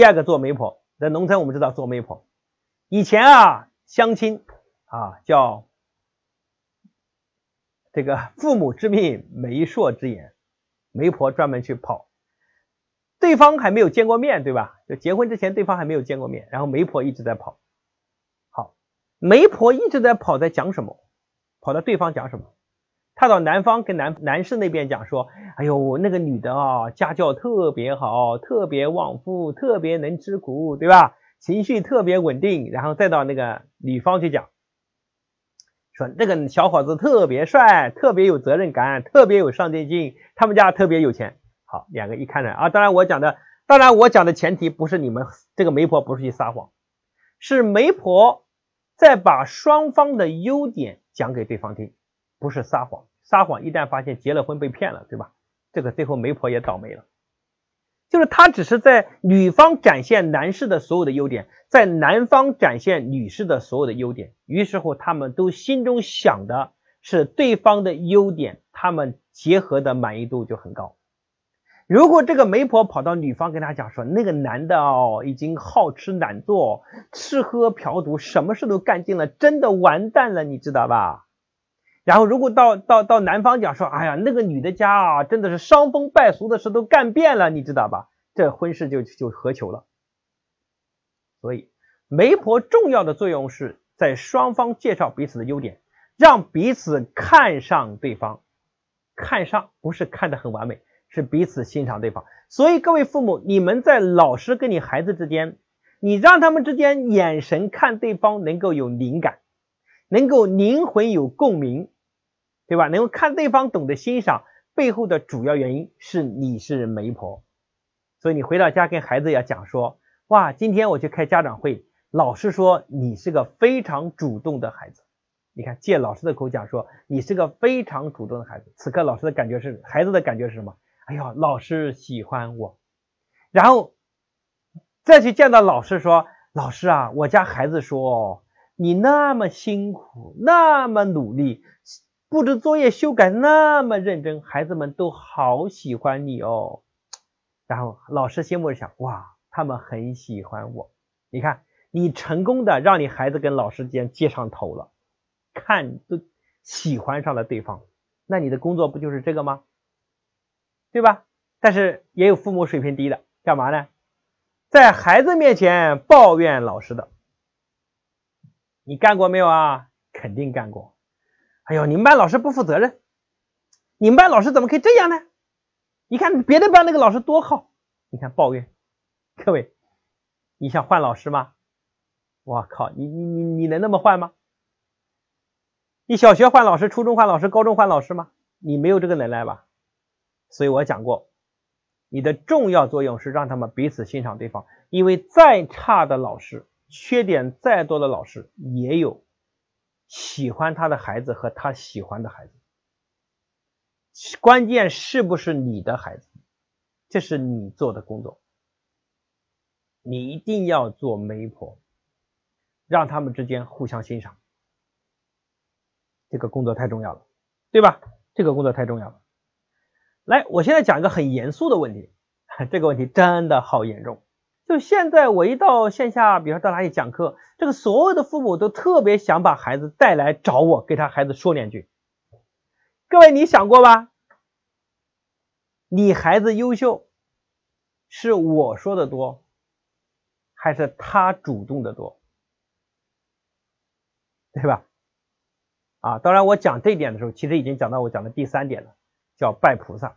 第二个做媒婆，在农村我们知道做媒婆，以前啊相亲啊叫这个父母之命媒妁之言，媒婆专门去跑，对方还没有见过面，对吧？就结婚之前对方还没有见过面，然后媒婆一直在跑，好，媒婆一直在跑，在讲什么？跑到对方讲什么？他到男方跟男男士那边讲说，哎呦，那个女的啊，家教特别好，特别旺夫，特别能吃苦，对吧？情绪特别稳定。然后再到那个女方去讲，说那个小伙子特别帅，特别有责任感，特别有上进心，他们家特别有钱。好，两个一看呢啊，当然我讲的，当然我讲的前提不是你们这个媒婆不是去撒谎，是媒婆在把双方的优点讲给对方听，不是撒谎。撒谎一旦发现结了婚被骗了，对吧？这个最后媒婆也倒霉了。就是他只是在女方展现男士的所有的优点，在男方展现女士的所有的优点，于是乎他们都心中想的是对方的优点，他们结合的满意度就很高。如果这个媒婆跑到女方跟他讲说，那个男的哦，已经好吃懒做，吃喝嫖赌，什么事都干尽了，真的完蛋了，你知道吧？然后，如果到到到男方讲说，哎呀，那个女的家啊，真的是伤风败俗的事都干遍了，你知道吧？这婚事就就合求了。所以，媒婆重要的作用是在双方介绍彼此的优点，让彼此看上对方。看上不是看得很完美，是彼此欣赏对方。所以，各位父母，你们在老师跟你孩子之间，你让他们之间眼神看对方能够有灵感。能够灵魂有共鸣，对吧？能够看对方懂得欣赏，背后的主要原因是你是媒婆，所以你回到家跟孩子要讲说，哇，今天我去开家长会，老师说你是个非常主动的孩子。你看，借老师的口讲说你是个非常主动的孩子，此刻老师的感觉是，孩子的感觉是什么？哎呀，老师喜欢我。然后再去见到老师说，老师啊，我家孩子说。你那么辛苦，那么努力，布置作业、修改那么认真，孩子们都好喜欢你哦。然后老师心目想，哇，他们很喜欢我。你看，你成功的让你孩子跟老师间接上头了，看都喜欢上了对方。那你的工作不就是这个吗？对吧？但是也有父母水平低的，干嘛呢？在孩子面前抱怨老师的。你干过没有啊？肯定干过。哎呦，你们班老师不负责任，你们班老师怎么可以这样呢？你看别的班那个老师多好，你看抱怨。各位，你想换老师吗？我靠，你你你你能那么换吗？你小学换老师，初中换老师，高中换老师吗？你没有这个能耐吧？所以我讲过，你的重要作用是让他们彼此欣赏对方，因为再差的老师。缺点再多的老师也有喜欢他的孩子和他喜欢的孩子，关键是不是你的孩子？这是你做的工作，你一定要做媒婆，让他们之间互相欣赏，这个工作太重要了，对吧？这个工作太重要了。来，我现在讲一个很严肃的问题，这个问题真的好严重。就现在，我一到线下，比如说到哪里讲课，这个所有的父母都特别想把孩子带来找我，给他孩子说两句。各位，你想过吧？你孩子优秀，是我说的多，还是他主动的多？对吧？啊，当然，我讲这点的时候，其实已经讲到我讲的第三点了，叫拜菩萨。